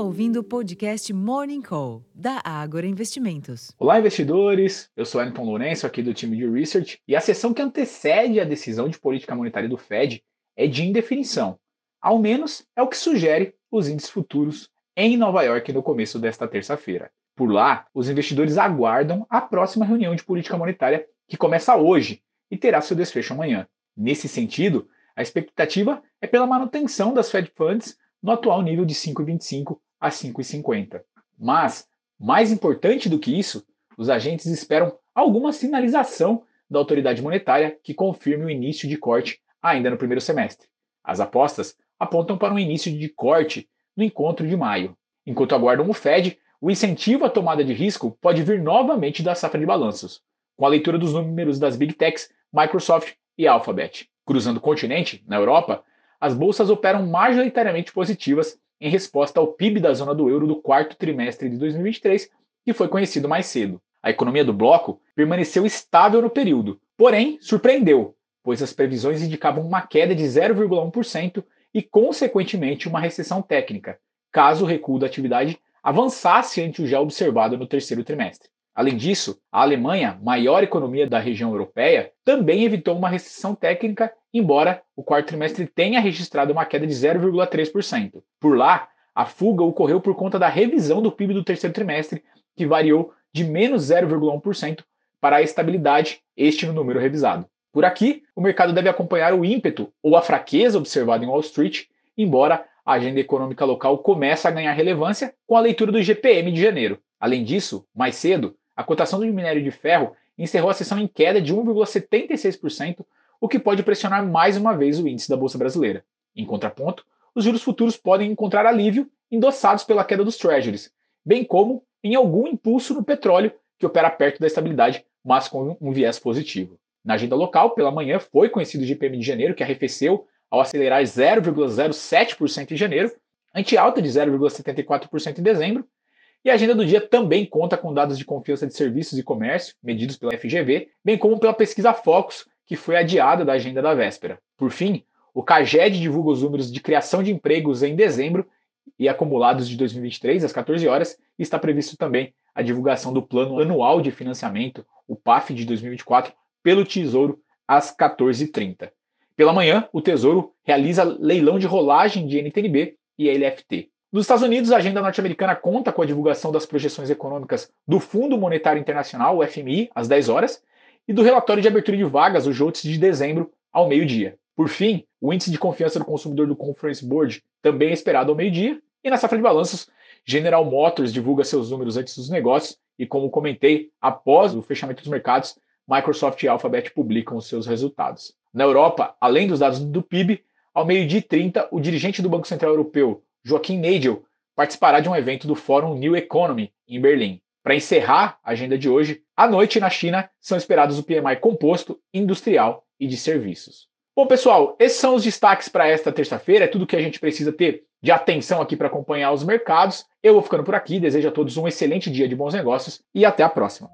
ouvindo o podcast Morning Call, da Ágora Investimentos. Olá, investidores! Eu sou Anton Lourenço, aqui do time de Research, e a sessão que antecede a decisão de política monetária do Fed é de indefinição. Ao menos é o que sugere os índices futuros em Nova York no começo desta terça-feira. Por lá, os investidores aguardam a próxima reunião de política monetária, que começa hoje e terá seu desfecho amanhã. Nesse sentido, a expectativa é pela manutenção das Fed Funds no atual nível de 5,25 a 5,50. Mas, mais importante do que isso, os agentes esperam alguma sinalização da autoridade monetária que confirme o início de corte ainda no primeiro semestre. As apostas apontam para um início de corte no encontro de maio. Enquanto aguardam o Fed, o incentivo à tomada de risco pode vir novamente da safra de balanços, com a leitura dos números das Big Techs, Microsoft e Alphabet. Cruzando o continente, na Europa, as bolsas operam majoritariamente positivas em resposta ao PIB da zona do euro do quarto trimestre de 2023, que foi conhecido mais cedo. A economia do bloco permaneceu estável no período, porém surpreendeu, pois as previsões indicavam uma queda de 0,1% e, consequentemente, uma recessão técnica, caso o recuo da atividade avançasse ante o já observado no terceiro trimestre. Além disso, a Alemanha, maior economia da região europeia, também evitou uma recessão técnica, embora o quarto trimestre tenha registrado uma queda de 0,3%. Por lá, a fuga ocorreu por conta da revisão do PIB do terceiro trimestre, que variou de menos 0,1% para a estabilidade, este no número revisado. Por aqui, o mercado deve acompanhar o ímpeto ou a fraqueza observada em Wall Street, embora a agenda econômica local comece a ganhar relevância com a leitura do GPM de janeiro. Além disso, mais cedo, a cotação do minério de ferro encerrou a sessão em queda de 1,76%, o que pode pressionar mais uma vez o índice da Bolsa Brasileira. Em contraponto, os juros futuros podem encontrar alívio endossados pela queda dos treasuries, bem como em algum impulso no petróleo, que opera perto da estabilidade, mas com um viés positivo. Na agenda local, pela manhã, foi conhecido o GPM de janeiro, que arrefeceu ao acelerar 0,07% em janeiro, ante alta de 0,74% em dezembro, e a agenda do dia também conta com dados de confiança de serviços e comércio, medidos pela FGV, bem como pela pesquisa Focus, que foi adiada da agenda da véspera. Por fim, o CAGED divulga os números de criação de empregos em dezembro e acumulados de 2023 às 14 horas, e está previsto também a divulgação do Plano Anual de Financiamento, o PAF de 2024, pelo Tesouro às 14h30. Pela manhã, o Tesouro realiza leilão de rolagem de NTNB e LFT. Nos Estados Unidos, a agenda norte-americana conta com a divulgação das projeções econômicas do Fundo Monetário Internacional, o FMI, às 10 horas, e do relatório de abertura de vagas, o JOLTS, de dezembro, ao meio-dia. Por fim, o índice de confiança do consumidor do Conference Board também é esperado ao meio-dia, e na safra de balanços, General Motors divulga seus números antes dos negócios, e como comentei, após o fechamento dos mercados, Microsoft e Alphabet publicam os seus resultados. Na Europa, além dos dados do PIB, ao meio-dia e 30, o dirigente do Banco Central Europeu, Joaquim Nagel participará de um evento do Fórum New Economy em Berlim. Para encerrar a agenda de hoje, à noite na China são esperados o PMI composto, industrial e de serviços. Bom, pessoal, esses são os destaques para esta terça-feira. É tudo que a gente precisa ter de atenção aqui para acompanhar os mercados. Eu vou ficando por aqui. Desejo a todos um excelente dia de bons negócios e até a próxima.